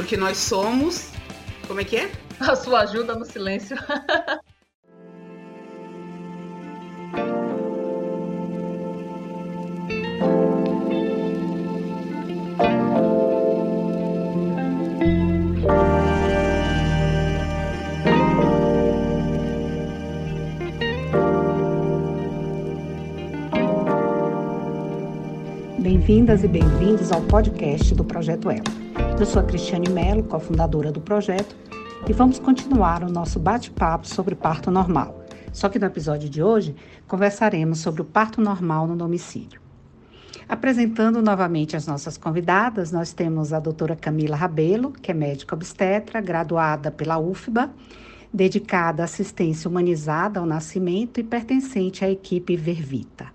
Porque nós somos. Como é que é? A sua ajuda no silêncio. Bem-vindas e bem-vindos ao podcast do Projeto Ela. Eu sou a Cristiane Mello, cofundadora do projeto, e vamos continuar o nosso bate-papo sobre parto normal. Só que no episódio de hoje conversaremos sobre o parto normal no domicílio. Apresentando novamente as nossas convidadas, nós temos a doutora Camila Rabelo, que é médica obstetra, graduada pela UFBA, dedicada à assistência humanizada ao nascimento e pertencente à equipe Vervita.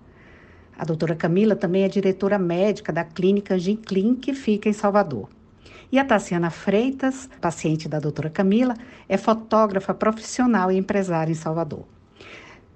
A doutora Camila também é diretora médica da clínica Ginclin, que fica em Salvador. E a Tassiana Freitas, paciente da doutora Camila, é fotógrafa profissional e empresária em Salvador.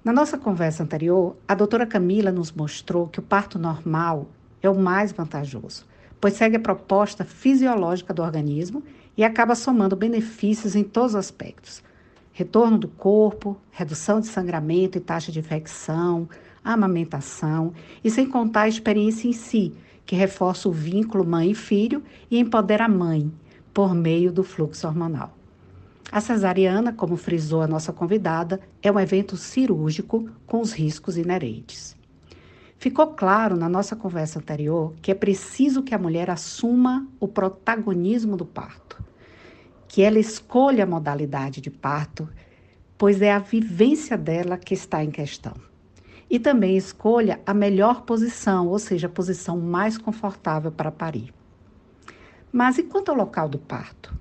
Na nossa conversa anterior, a doutora Camila nos mostrou que o parto normal é o mais vantajoso, pois segue a proposta fisiológica do organismo e acaba somando benefícios em todos os aspectos: retorno do corpo, redução de sangramento e taxa de infecção, amamentação e sem contar a experiência em si, que reforça o vínculo mãe e filho e empodera a mãe por meio do fluxo hormonal. A cesariana, como frisou a nossa convidada, é um evento cirúrgico com os riscos inerentes. Ficou claro na nossa conversa anterior que é preciso que a mulher assuma o protagonismo do parto, que ela escolha a modalidade de parto, pois é a vivência dela que está em questão. E também escolha a melhor posição, ou seja, a posição mais confortável para parir. Mas e quanto ao local do parto?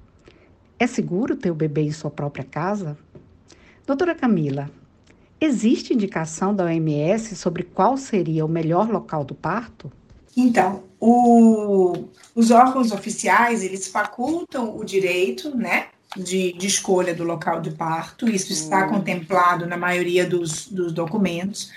É seguro ter o bebê em sua própria casa? Doutora Camila, existe indicação da OMS sobre qual seria o melhor local do parto? Então, o, os órgãos oficiais, eles facultam o direito, né, de, de escolha do local de parto, isso está hum. contemplado na maioria dos, dos documentos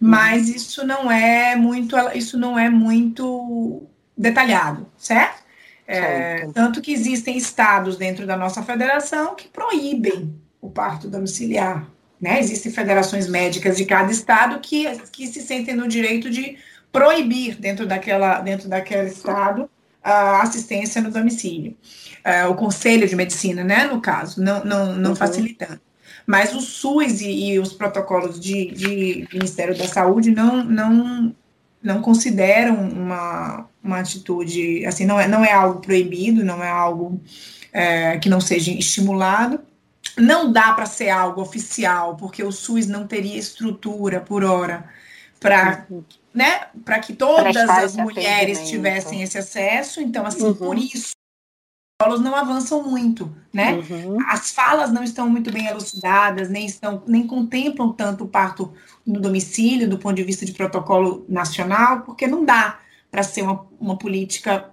mas isso não é muito, isso não é muito detalhado, certo? É, tanto que existem estados dentro da nossa federação que proíbem o parto domiciliar. Né? Existem federações médicas de cada estado que, que se sentem no direito de proibir dentro, daquela, dentro daquele estado a assistência no domicílio. É, o Conselho de Medicina, né, no caso, não, não, não uhum. facilitando. Mas o SUS e, e os protocolos de, de, Ministério da Saúde não, não, não consideram uma, uma atitude, assim, não é, não é algo proibido, não é algo é, que não seja estimulado. Não dá para ser algo oficial, porque o SUS não teria estrutura por hora para né, para que todas as mulheres tivessem esse acesso. Então, assim, uhum. por isso protocolos não avançam muito, né? Uhum. As falas não estão muito bem elucidadas, nem estão, nem contemplam tanto o parto no domicílio, do ponto de vista de protocolo nacional, porque não dá para ser uma, uma política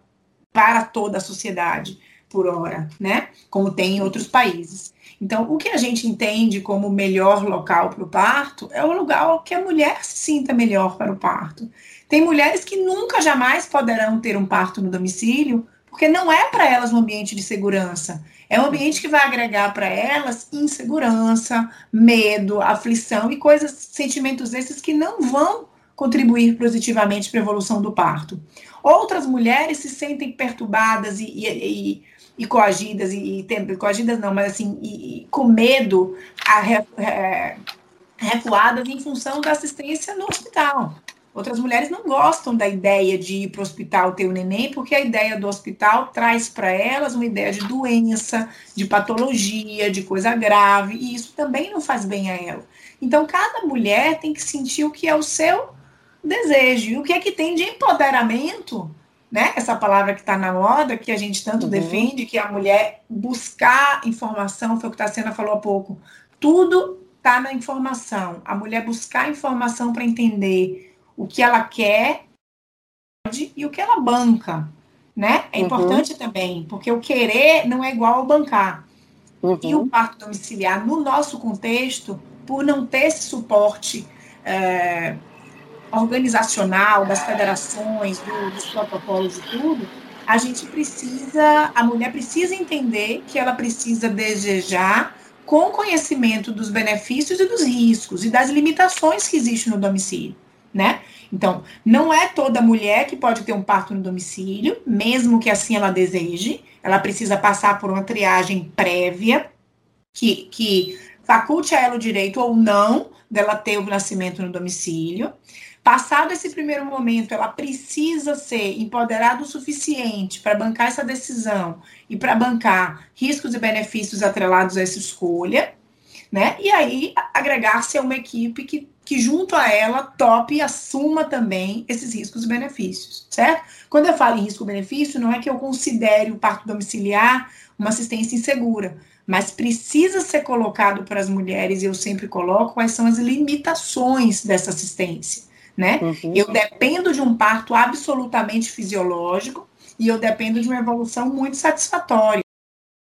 para toda a sociedade por hora, né? Como tem em outros países. Então, o que a gente entende como o melhor local para o parto é o lugar que a mulher se sinta melhor para o parto. Tem mulheres que nunca jamais poderão ter um parto no domicílio porque não é para elas um ambiente de segurança. É um ambiente que vai agregar para elas insegurança, medo, aflição e coisas, sentimentos esses que não vão contribuir positivamente para a evolução do parto. Outras mulheres se sentem perturbadas e, e, e, e coagidas, e, e, coagidas não, mas assim, e, com medo, a, é, recuadas em função da assistência no hospital. Outras mulheres não gostam da ideia de ir para o hospital ter o neném, porque a ideia do hospital traz para elas uma ideia de doença, de patologia, de coisa grave, e isso também não faz bem a ela. Então, cada mulher tem que sentir o que é o seu desejo e o que é que tem de empoderamento, né? Essa palavra que está na moda, que a gente tanto uhum. defende, que a mulher buscar informação, foi o que a Sena falou há pouco. Tudo está na informação. A mulher buscar informação para entender o que ela quer e o que ela banca, né? É uhum. importante também, porque o querer não é igual ao bancar. Uhum. E o parto domiciliar, no nosso contexto, por não ter esse suporte é, organizacional das federações, do, dos protocolos e tudo, a gente precisa, a mulher precisa entender que ela precisa desejar com conhecimento dos benefícios e dos riscos e das limitações que existem no domicílio, né? Então, não é toda mulher que pode ter um parto no domicílio, mesmo que assim ela deseje. Ela precisa passar por uma triagem prévia que, que faculte a ela o direito ou não dela ter o nascimento no domicílio. Passado esse primeiro momento, ela precisa ser empoderada o suficiente para bancar essa decisão e para bancar riscos e benefícios atrelados a essa escolha, né? E aí agregar-se a uma equipe que, que junto a ela tope e assuma também esses riscos e benefícios, certo? Quando eu falo em risco e benefício, não é que eu considere o parto domiciliar uma assistência insegura, mas precisa ser colocado para as mulheres, e eu sempre coloco, quais são as limitações dessa assistência né? Uhum. Eu dependo de um parto absolutamente fisiológico e eu dependo de uma evolução muito satisfatória.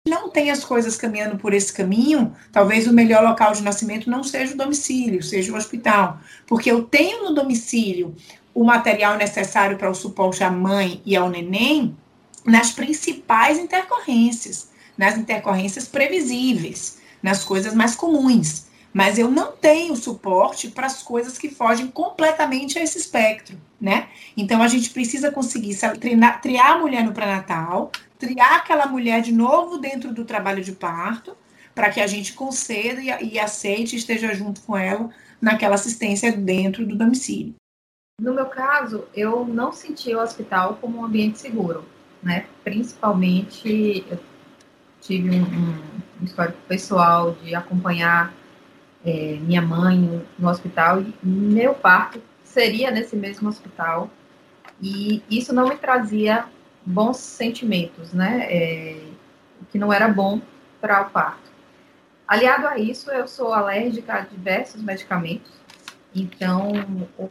Não tem as coisas caminhando por esse caminho, talvez o melhor local de nascimento não seja o domicílio, seja o hospital, porque eu tenho no domicílio o material necessário para o suporte à mãe e ao neném nas principais intercorrências, nas intercorrências previsíveis, nas coisas mais comuns mas eu não tenho suporte para as coisas que fogem completamente a esse espectro, né? Então a gente precisa conseguir treinar, triar a mulher no pré-natal, triar aquela mulher de novo dentro do trabalho de parto, para que a gente conceda e, e aceite e esteja junto com ela naquela assistência dentro do domicílio. No meu caso, eu não senti o hospital como um ambiente seguro, né? Principalmente, eu tive um, um, histórico pessoal de acompanhar é, minha mãe no hospital e meu parto seria nesse mesmo hospital e isso não me trazia bons sentimentos, né? É, que não era bom para o parto. Aliado a isso, eu sou alérgica a diversos medicamentos, então o,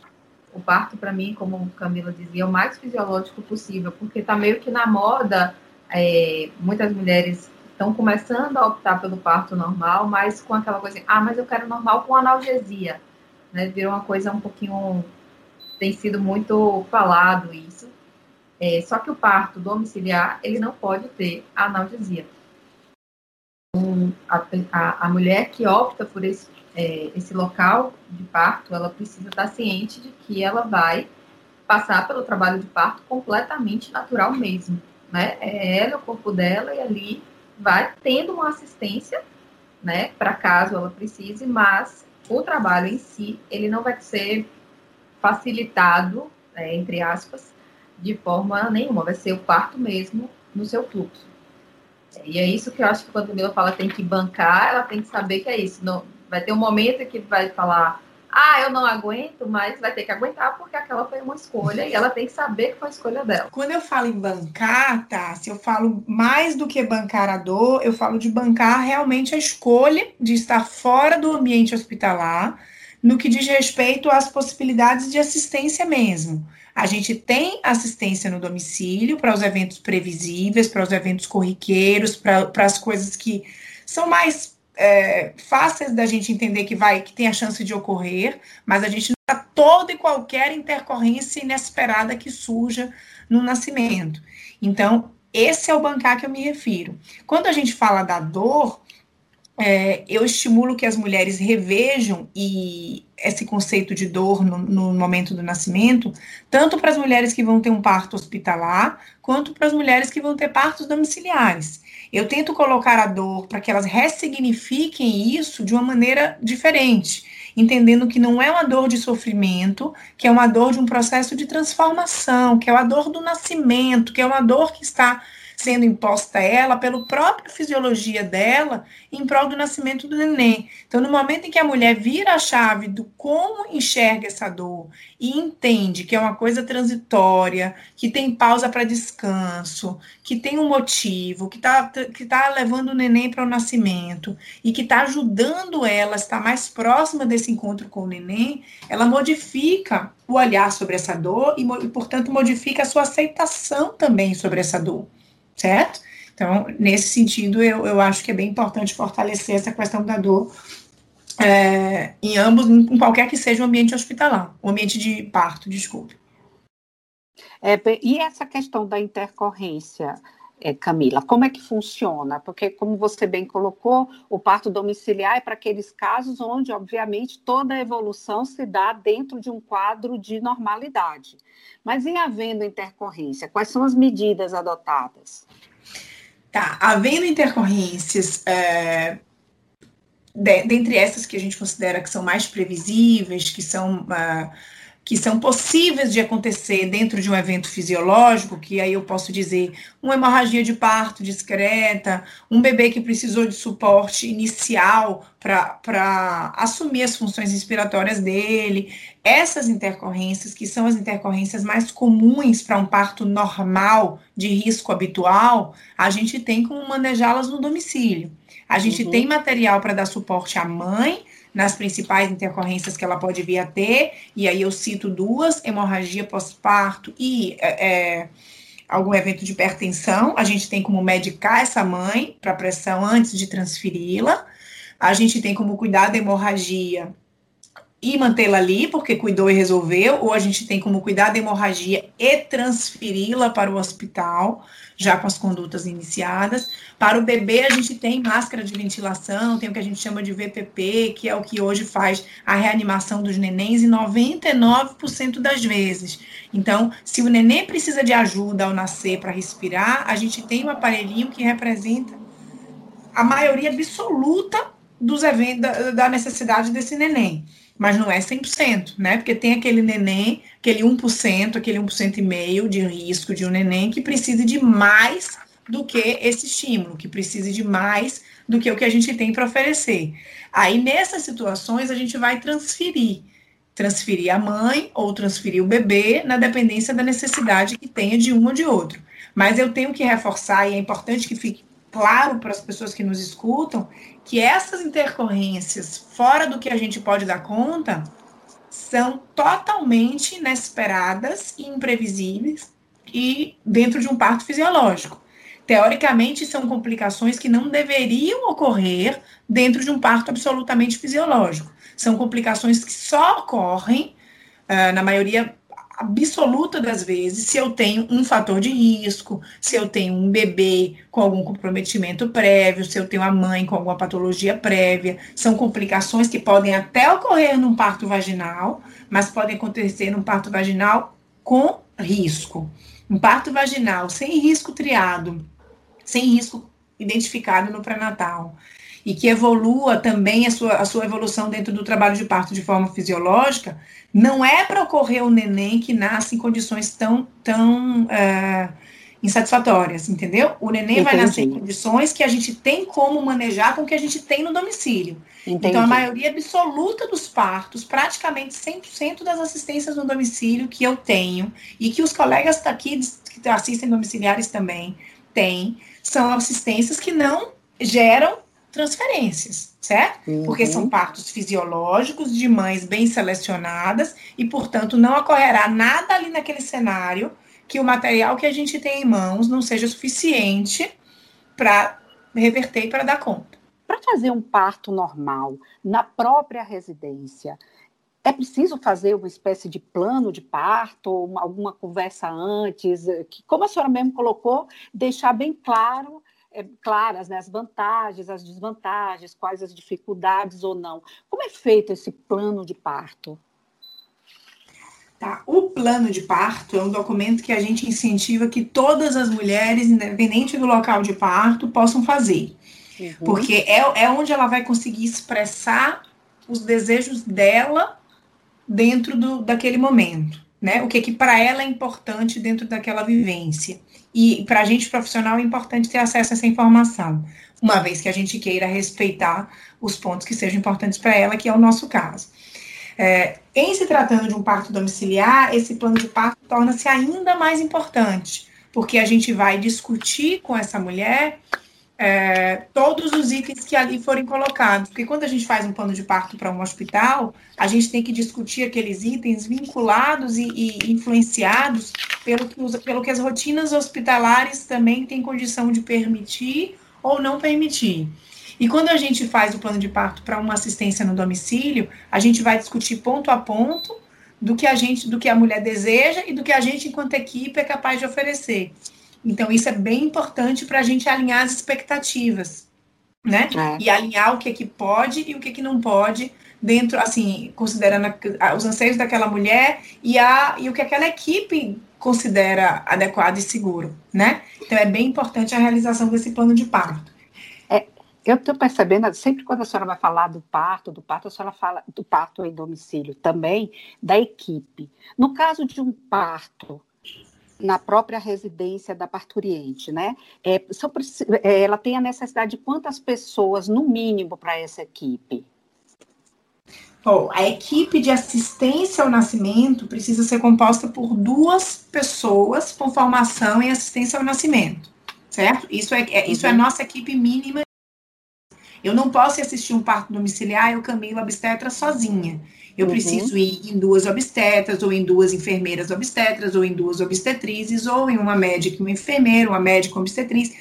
o parto para mim, como Camila dizia, é o mais fisiológico possível, porque está meio que na moda é, muitas mulheres estão começando a optar pelo parto normal, mas com aquela coisa, ah, mas eu quero normal com analgesia, né? Virou uma coisa um pouquinho, tem sido muito falado isso. É, só que o parto domiciliar, ele não pode ter analgesia. Um, a, a, a, mulher que opta por esse, é, esse local de parto, ela precisa estar ciente de que ela vai passar pelo trabalho de parto completamente natural mesmo, né? É ela, o corpo dela, e ali vai tendo uma assistência, né, para caso ela precise, mas o trabalho em si, ele não vai ser facilitado, né, entre aspas, de forma nenhuma, vai ser o parto mesmo no seu fluxo. E é isso que eu acho que quando a Mila fala tem que bancar, ela tem que saber que é isso. Não, vai ter um momento que vai falar, ah, eu não aguento, mas vai ter que aguentar porque aquela foi uma escolha e ela tem que saber que foi a escolha dela. Quando eu falo em bancar, tá? Se eu falo mais do que bancar a dor, eu falo de bancar realmente a escolha de estar fora do ambiente hospitalar, no que diz respeito às possibilidades de assistência mesmo. A gente tem assistência no domicílio para os eventos previsíveis, para os eventos corriqueiros, para as coisas que são mais é, fáceis da gente entender que vai, que tem a chance de ocorrer, mas a gente não está toda e qualquer intercorrência inesperada que surja no nascimento. Então, esse é o bancar que eu me refiro. Quando a gente fala da dor, é, eu estimulo que as mulheres revejam e esse conceito de dor no, no momento do nascimento, tanto para as mulheres que vão ter um parto hospitalar, quanto para as mulheres que vão ter partos domiciliares. Eu tento colocar a dor para que elas ressignifiquem isso de uma maneira diferente, entendendo que não é uma dor de sofrimento, que é uma dor de um processo de transformação, que é uma dor do nascimento, que é uma dor que está sendo imposta a ela pela própria fisiologia dela em prol do nascimento do neném. Então, no momento em que a mulher vira a chave do como enxerga essa dor e entende que é uma coisa transitória, que tem pausa para descanso, que tem um motivo, que está que tá levando o neném para o nascimento e que está ajudando ela a estar mais próxima desse encontro com o neném, ela modifica o olhar sobre essa dor e, e portanto, modifica a sua aceitação também sobre essa dor certo? Então, nesse sentido, eu, eu acho que é bem importante fortalecer essa questão da dor é, em ambos, em qualquer que seja o ambiente hospitalar, o ambiente de parto, desculpe. É, e essa questão da intercorrência, Camila, como é que funciona? Porque, como você bem colocou, o parto domiciliar é para aqueles casos onde, obviamente, toda a evolução se dá dentro de um quadro de normalidade. Mas em havendo intercorrência, quais são as medidas adotadas? Tá, havendo intercorrências, é, de, dentre essas que a gente considera que são mais previsíveis, que são. Uh, que são possíveis de acontecer dentro de um evento fisiológico, que aí eu posso dizer uma hemorragia de parto discreta, um bebê que precisou de suporte inicial para assumir as funções respiratórias dele, essas intercorrências, que são as intercorrências mais comuns para um parto normal, de risco habitual, a gente tem como manejá-las no domicílio. A gente uhum. tem material para dar suporte à mãe, nas principais intercorrências que ela pode vir a ter, e aí eu cito duas: hemorragia pós-parto e é, é, algum evento de hipertensão. A gente tem como medicar essa mãe para pressão antes de transferi-la. A gente tem como cuidar da hemorragia e mantê-la ali, porque cuidou e resolveu, ou a gente tem como cuidar da hemorragia e transferi-la para o hospital já com as condutas iniciadas. Para o bebê, a gente tem máscara de ventilação, tem o que a gente chama de VPP, que é o que hoje faz a reanimação dos nenéns em 99% das vezes. Então, se o neném precisa de ajuda ao nascer para respirar, a gente tem um aparelhinho que representa a maioria absoluta dos eventos da, da necessidade desse neném mas não é 100%, né? Porque tem aquele neném, aquele 1%, aquele 1% e meio de risco de um neném que precisa de mais do que esse estímulo, que precisa de mais do que o que a gente tem para oferecer. Aí, nessas situações, a gente vai transferir. Transferir a mãe ou transferir o bebê, na dependência da necessidade que tenha de um ou de outro. Mas eu tenho que reforçar, e é importante que fique claro para as pessoas que nos escutam, que essas intercorrências, fora do que a gente pode dar conta, são totalmente inesperadas e imprevisíveis e dentro de um parto fisiológico. Teoricamente, são complicações que não deveriam ocorrer dentro de um parto absolutamente fisiológico. São complicações que só ocorrem, uh, na maioria absoluta das vezes se eu tenho um fator de risco, se eu tenho um bebê com algum comprometimento prévio, se eu tenho a mãe com alguma patologia prévia. São complicações que podem até ocorrer num parto vaginal, mas podem acontecer num parto vaginal com risco. Um parto vaginal sem risco triado, sem risco identificado no pré-natal, e que evolua também a sua, a sua evolução dentro do trabalho de parto de forma fisiológica, não é para ocorrer o neném que nasce em condições tão, tão é, insatisfatórias, entendeu? O neném Entendi. vai nascer em condições que a gente tem como manejar com o que a gente tem no domicílio. Entendi. Então, a maioria absoluta dos partos, praticamente 100% das assistências no domicílio que eu tenho, e que os colegas aqui que assistem domiciliares também têm, são assistências que não geram transferências, certo? Uhum. Porque são partos fisiológicos de mães bem selecionadas e, portanto, não ocorrerá nada ali naquele cenário que o material que a gente tem em mãos não seja suficiente para reverter e para dar conta. Para fazer um parto normal na própria residência, é preciso fazer uma espécie de plano de parto, uma, alguma conversa antes, que, como a senhora mesmo colocou, deixar bem claro é, claras né, as vantagens, as desvantagens, quais as dificuldades ou não. Como é feito esse plano de parto? Tá. O plano de parto é um documento que a gente incentiva que todas as mulheres, independente do local de parto, possam fazer. Uhum. Porque é, é onde ela vai conseguir expressar os desejos dela dentro do, daquele momento. Né? O que, que para ela é importante dentro daquela vivência. E para a gente profissional é importante ter acesso a essa informação, uma vez que a gente queira respeitar os pontos que sejam importantes para ela, que é o nosso caso. É, em se tratando de um parto domiciliar, esse plano de parto torna-se ainda mais importante, porque a gente vai discutir com essa mulher é, todos os itens que ali forem colocados. Porque quando a gente faz um plano de parto para um hospital, a gente tem que discutir aqueles itens vinculados e, e influenciados pelo que, pelo que as rotinas hospitalares também têm condição de permitir ou não permitir. E quando a gente faz o plano de parto para uma assistência no domicílio, a gente vai discutir ponto a ponto do que a gente, do que a mulher deseja e do que a gente, enquanto equipe, é capaz de oferecer. Então, isso é bem importante para a gente alinhar as expectativas, né? É. E alinhar o que é que pode e o que é que não pode dentro, assim, considerando os anseios daquela mulher e, a, e o que aquela equipe considera adequado e seguro, né? Então, é bem importante a realização desse plano de parto. É, eu estou percebendo, sempre quando a senhora vai falar do parto, do parto, a senhora fala do parto em domicílio também, da equipe. No caso de um parto na própria residência da parturiente, né? É, são, é, ela tem a necessidade de quantas pessoas, no mínimo, para essa equipe? Bom, a equipe de assistência ao nascimento precisa ser composta por duas pessoas com formação em assistência ao nascimento, certo? Isso é, é isso é uhum. nossa equipe mínima. Eu não posso assistir um parto domiciliar, eu Camila obstetra sozinha. Eu uhum. preciso ir em duas obstetras, ou em duas enfermeiras obstetras, ou em duas obstetrizes, ou em uma médica e uma enfermeira, uma médica obstetriz,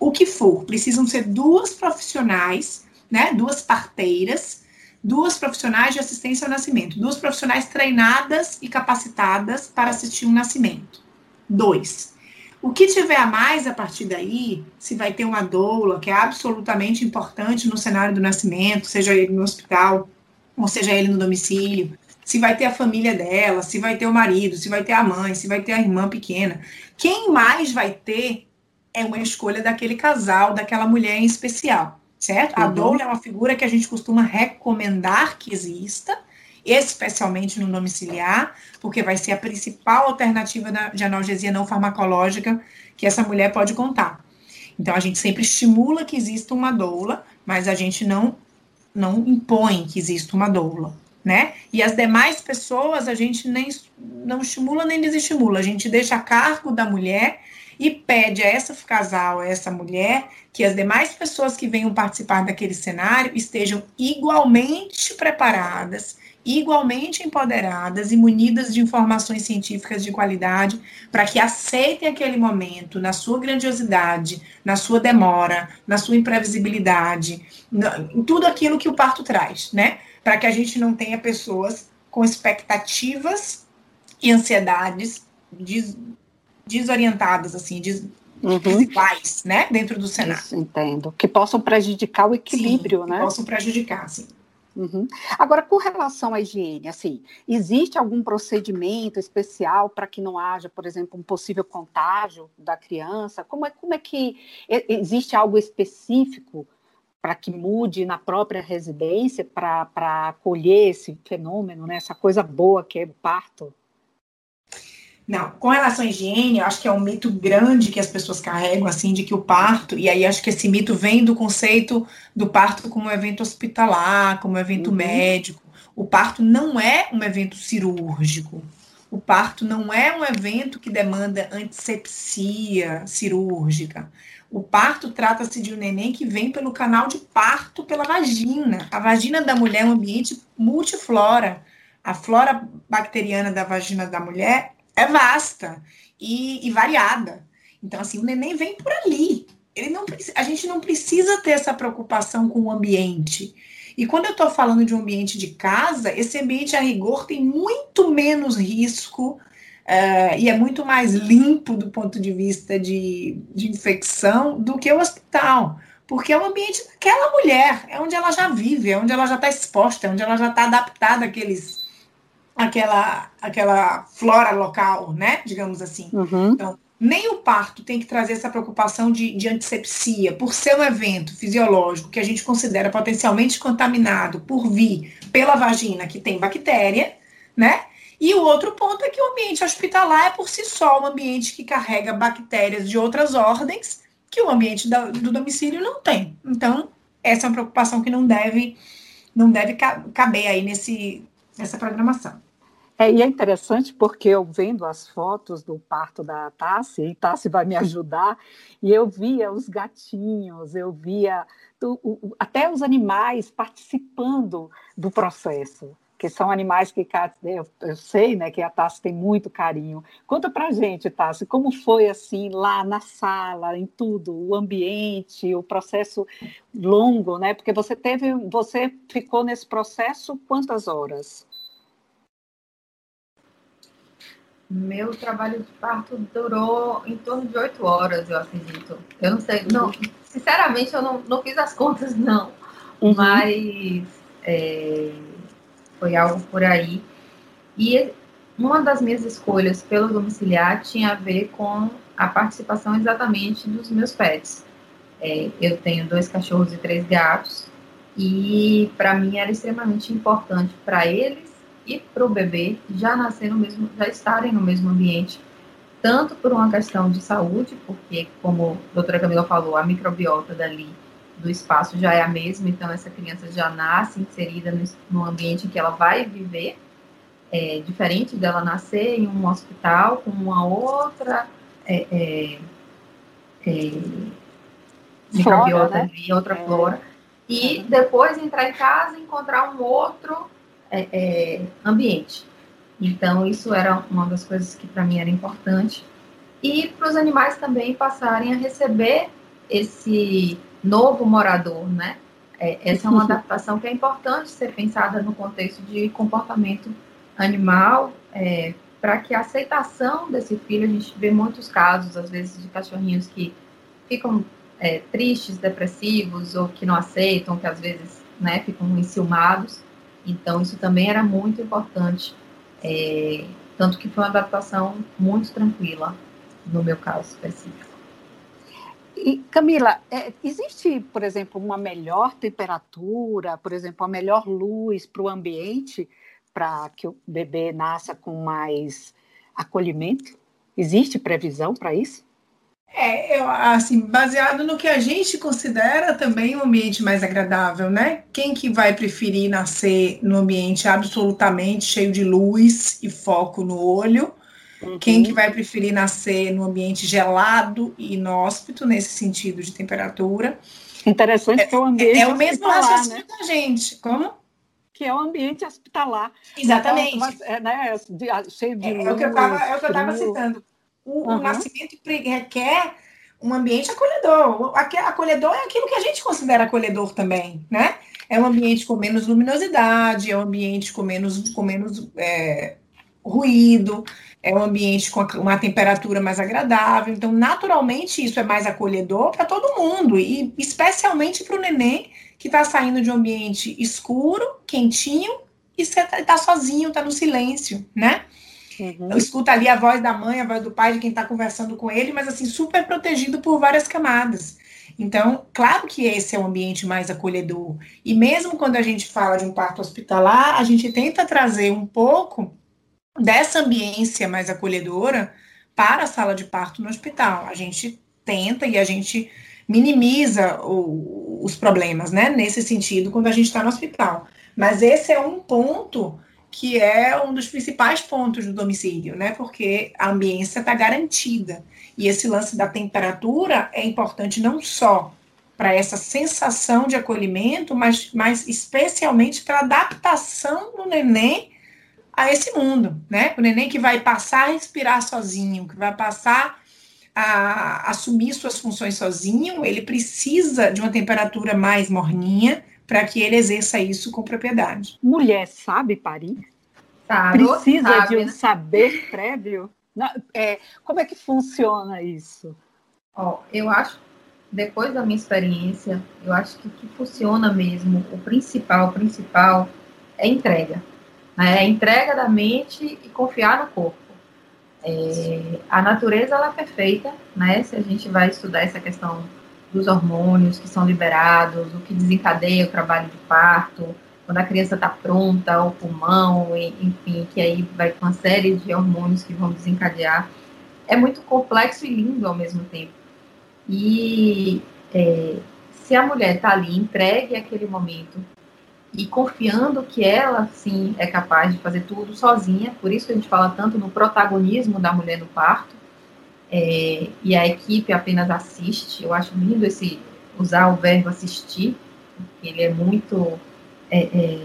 o que for. Precisam ser duas profissionais, né? Duas parteiras, duas profissionais de assistência ao nascimento, duas profissionais treinadas e capacitadas para assistir um nascimento. Dois. O que tiver a mais a partir daí, se vai ter uma doula, que é absolutamente importante no cenário do nascimento, seja ele no hospital, ou seja ele no domicílio, se vai ter a família dela, se vai ter o marido, se vai ter a mãe, se vai ter a irmã pequena. Quem mais vai ter é uma escolha daquele casal, daquela mulher em especial, certo? Uhum. A doula é uma figura que a gente costuma recomendar que exista, especialmente no domiciliar, porque vai ser a principal alternativa de analgesia não farmacológica que essa mulher pode contar. Então, a gente sempre estimula que exista uma doula, mas a gente não não impõe que exista uma doula, né? E as demais pessoas a gente nem não estimula nem desestimula, a gente deixa a cargo da mulher e pede a essa casal, a essa mulher, que as demais pessoas que venham participar daquele cenário estejam igualmente preparadas igualmente empoderadas e munidas de informações científicas de qualidade para que aceitem aquele momento na sua grandiosidade, na sua demora, na sua imprevisibilidade, em tudo aquilo que o parto traz, né? Para que a gente não tenha pessoas com expectativas e ansiedades des, desorientadas, assim, des, uhum. desiguais, né? Dentro do cenário. Isso, entendo. Que possam prejudicar o equilíbrio, sim, né? Que possam prejudicar, sim. Uhum. Agora, com relação à higiene, assim, existe algum procedimento especial para que não haja, por exemplo, um possível contágio da criança? Como é, como é que existe algo específico para que mude na própria residência para acolher esse fenômeno, né, essa coisa boa que é o parto? Não, com relação à higiene, eu acho que é um mito grande que as pessoas carregam, assim, de que o parto, e aí acho que esse mito vem do conceito do parto como um evento hospitalar, como um evento uhum. médico. O parto não é um evento cirúrgico. O parto não é um evento que demanda antisepsia cirúrgica. O parto trata-se de um neném que vem pelo canal de parto pela vagina. A vagina da mulher é um ambiente multiflora. A flora bacteriana da vagina da mulher é vasta e, e variada. Então, assim, o neném vem por ali. Ele não, a gente não precisa ter essa preocupação com o ambiente. E quando eu estou falando de um ambiente de casa, esse ambiente a rigor tem muito menos risco uh, e é muito mais limpo do ponto de vista de, de infecção do que o hospital. Porque é o ambiente daquela mulher, é onde ela já vive, é onde ela já está exposta, é onde ela já está adaptada àqueles aquela, aquela flora local, né? Digamos assim. Uhum. Então, nem o parto tem que trazer essa preocupação de, de antisepsia, por ser um evento fisiológico que a gente considera potencialmente contaminado por vir pela vagina que tem bactéria, né? E o outro ponto é que o ambiente hospitalar é por si só um ambiente que carrega bactérias de outras ordens que o ambiente da, do domicílio não tem. Então, essa é uma preocupação que não deve não deve caber aí nesse, nessa programação. É, e é interessante porque eu vendo as fotos do parto da Tassi, e Tassi vai me ajudar, e eu via os gatinhos, eu via o, até os animais participando do processo, que são animais que eu, eu sei né, que a Tassi tem muito carinho. Conta pra gente, Tassi, como foi assim lá na sala, em tudo, o ambiente, o processo longo, né? Porque você teve, você ficou nesse processo quantas horas? Meu trabalho de parto durou em torno de oito horas, eu acredito. Eu não sei, não, sinceramente eu não, não fiz as contas, não. Uhum. Mas é, foi algo por aí. E uma das minhas escolhas pelo domiciliar tinha a ver com a participação exatamente dos meus pets. É, eu tenho dois cachorros e três gatos, e para mim era extremamente importante para eles e para o bebê já nascer no mesmo, já estarem no mesmo ambiente, tanto por uma questão de saúde, porque como a doutora Camila falou, a microbiota dali do espaço já é a mesma, então essa criança já nasce inserida no, no ambiente em que ela vai viver, é, diferente dela nascer em um hospital com uma outra é, é, é microbiota né? ali, outra é. flora, e depois entrar em casa e encontrar um outro é, ambiente. Então, isso era uma das coisas que para mim era importante. E para os animais também passarem a receber esse novo morador, né? É, essa é uma adaptação que é importante ser pensada no contexto de comportamento animal, é, para que a aceitação desse filho, a gente vê muitos casos, às vezes, de cachorrinhos que ficam é, tristes, depressivos, ou que não aceitam, que às vezes né, ficam enciumados. Então, isso também era muito importante. É, tanto que foi uma adaptação muito tranquila, no meu caso específico. E, Camila, é, existe, por exemplo, uma melhor temperatura, por exemplo, uma melhor luz para o ambiente para que o bebê nasça com mais acolhimento? Existe previsão para isso? É, eu, assim, baseado no que a gente considera também um ambiente mais agradável, né? Quem que vai preferir nascer no ambiente absolutamente cheio de luz e foco no olho? Uhum. Quem que vai preferir nascer no ambiente gelado e inóspito, nesse sentido de temperatura? Interessante é, que é o ambiente É, é o mesmo raciocínio né? da gente. Como? que é o ambiente hospitalar. Exatamente. Então, é, né, cheio de é, luz, é o que eu estava citando. O, uhum. o nascimento requer um ambiente acolhedor. Acolhedor é aquilo que a gente considera acolhedor também, né? É um ambiente com menos luminosidade, é um ambiente com menos, com menos é, ruído, é um ambiente com uma temperatura mais agradável. Então, naturalmente, isso é mais acolhedor para todo mundo, e especialmente para o neném que está saindo de um ambiente escuro, quentinho, e está tá sozinho, está no silêncio, né? Uhum. Escuta ali a voz da mãe, a voz do pai, de quem está conversando com ele, mas assim, super protegido por várias camadas. Então, claro que esse é o um ambiente mais acolhedor. E mesmo quando a gente fala de um parto hospitalar, a gente tenta trazer um pouco dessa ambiência mais acolhedora para a sala de parto no hospital. A gente tenta e a gente minimiza o, os problemas, né? Nesse sentido, quando a gente está no hospital. Mas esse é um ponto que é um dos principais pontos do domicílio, né? Porque a ambiência está garantida. E esse lance da temperatura é importante não só para essa sensação de acolhimento, mas, mas especialmente para a adaptação do neném a esse mundo, né? O neném que vai passar a respirar sozinho, que vai passar a assumir suas funções sozinho, ele precisa de uma temperatura mais morninha para que ele exerça isso com propriedade. Mulher sabe parir? Sabe, precisa sabe, de um né? saber prévio? É, como é que funciona isso? Ó, eu acho, depois da minha experiência, eu acho que o que funciona mesmo, o principal, o principal é entrega. Né? É a entrega da mente e confiar no corpo. É, a natureza ela é perfeita, né? Se a gente vai estudar essa questão dos hormônios que são liberados, o que desencadeia o trabalho de parto, quando a criança está pronta, o pulmão, enfim, que aí vai com uma série de hormônios que vão desencadear. É muito complexo e lindo ao mesmo tempo. E é, se a mulher está ali entregue àquele momento, e confiando que ela sim é capaz de fazer tudo sozinha, por isso que a gente fala tanto no protagonismo da mulher no parto, é, e a equipe apenas assiste. Eu acho lindo esse usar o verbo assistir, porque ele é muito é, é,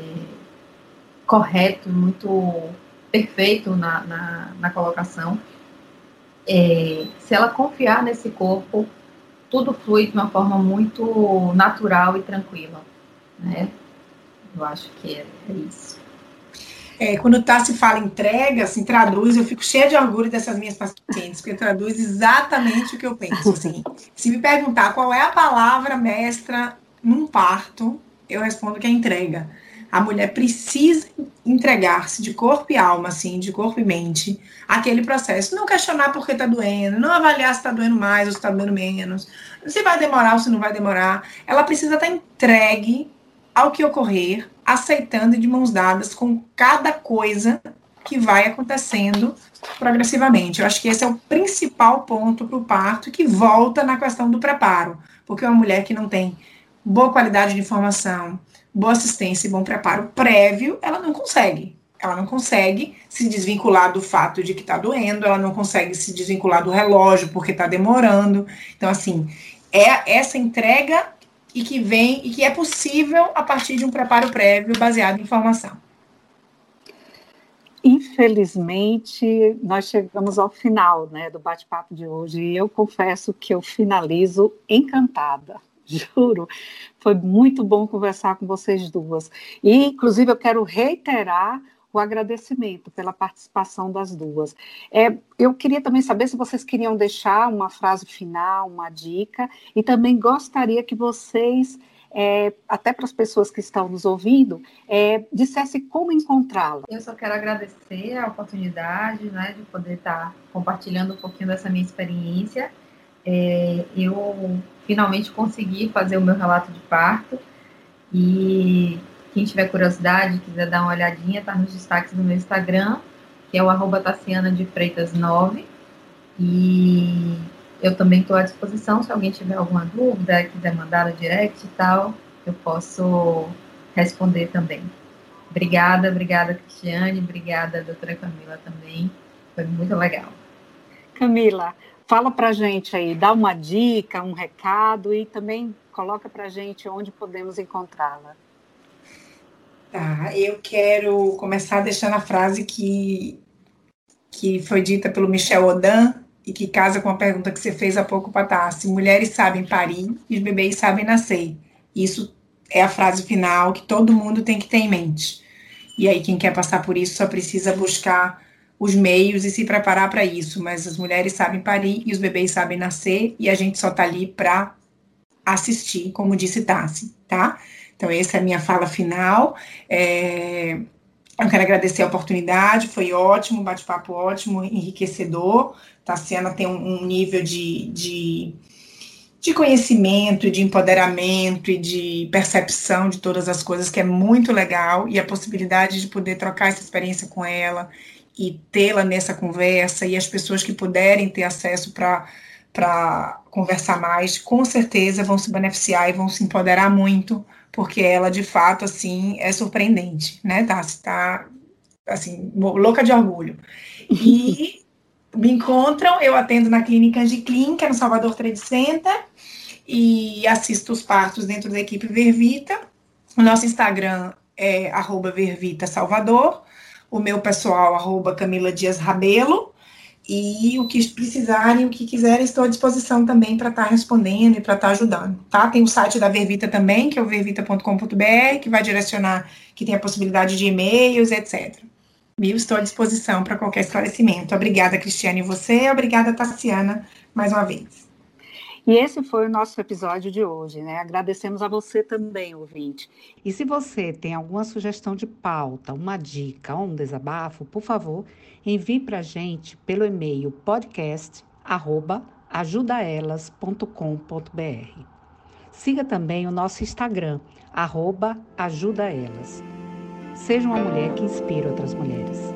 correto, muito perfeito na, na, na colocação. É, se ela confiar nesse corpo, tudo flui de uma forma muito natural e tranquila, né? Eu acho que é, é isso. É, quando tá se fala entrega, assim, traduz, eu fico cheia de orgulho dessas minhas pacientes, porque traduz exatamente o que eu penso. Assim. Se me perguntar qual é a palavra mestra num parto, eu respondo que é entrega. A mulher precisa entregar-se de corpo e alma, assim, de corpo e mente, aquele processo. Não questionar por que está doendo, não avaliar se está doendo mais ou se está doendo menos, se vai demorar ou se não vai demorar. Ela precisa estar tá entregue ao que ocorrer, aceitando de mãos dadas com cada coisa que vai acontecendo progressivamente. Eu acho que esse é o principal ponto para o parto que volta na questão do preparo, porque uma mulher que não tem boa qualidade de informação, boa assistência e bom preparo prévio, ela não consegue. Ela não consegue se desvincular do fato de que está doendo, ela não consegue se desvincular do relógio porque está demorando. Então, assim, é essa entrega e que vem e que é possível a partir de um preparo prévio baseado em informação. Infelizmente, nós chegamos ao final né, do bate-papo de hoje e eu confesso que eu finalizo encantada. juro. Foi muito bom conversar com vocês duas. E, inclusive, eu quero reiterar o agradecimento pela participação das duas. É, eu queria também saber se vocês queriam deixar uma frase final, uma dica, e também gostaria que vocês, é, até para as pessoas que estão nos ouvindo, é, dissesse como encontrá-la. Eu só quero agradecer a oportunidade né, de poder estar compartilhando um pouquinho dessa minha experiência. É, eu finalmente consegui fazer o meu relato de parto. E quem tiver curiosidade, quiser dar uma olhadinha, tá nos destaques do meu Instagram, que é o arroba Tassiana de Freitas 9. E eu também estou à disposição, se alguém tiver alguma dúvida, quiser mandar no direct e tal, eu posso responder também. Obrigada, obrigada, Cristiane, obrigada, doutora Camila também. Foi muito legal. Camila, Fala para a gente aí, dá uma dica, um recado e também coloca para a gente onde podemos encontrá-la. Tá, eu quero começar deixando a frase que, que foi dita pelo Michel Odan e que casa com a pergunta que você fez há pouco para Tassi. Mulheres sabem parir e os bebês sabem nascer. Isso é a frase final que todo mundo tem que ter em mente. E aí, quem quer passar por isso só precisa buscar os meios e se preparar para isso, mas as mulheres sabem parir e os bebês sabem nascer e a gente só está ali para assistir, como disse Tassi, tá? Então, essa é a minha fala final. É, eu quero agradecer a oportunidade, foi ótimo, bate-papo ótimo, enriquecedor. Tassiana tem um, um nível de, de, de, conhecimento, de empoderamento e de percepção de todas as coisas que é muito legal, e a possibilidade de poder trocar essa experiência com ela e tê-la nessa conversa e as pessoas que puderem ter acesso para conversar mais, com certeza vão se beneficiar e vão se empoderar muito, porque ela, de fato, assim, é surpreendente, né, tá? Tá, assim, louca de orgulho. E me encontram, eu atendo na clínica de clínica, no Salvador Trade Center, e assisto os partos dentro da equipe Vervita. O nosso Instagram é arroba Vervita Salvador o meu pessoal, arroba Camila Dias Rabelo, e o que precisarem, o que quiserem, estou à disposição também para estar tá respondendo e para estar tá ajudando, tá? Tem o site da Vervita também, que é o vervita.com.br, que vai direcionar, que tem a possibilidade de e-mails, etc. Viu? Estou à disposição para qualquer esclarecimento. Obrigada, Cristiane, e você. Obrigada, Tassiana, mais uma vez. E esse foi o nosso episódio de hoje, né? Agradecemos a você também, ouvinte. E se você tem alguma sugestão de pauta, uma dica ou um desabafo, por favor, envie para a gente pelo e-mail podcast@ajudaelas.com.br. Siga também o nosso Instagram, ajudaelas. Seja uma mulher que inspira outras mulheres.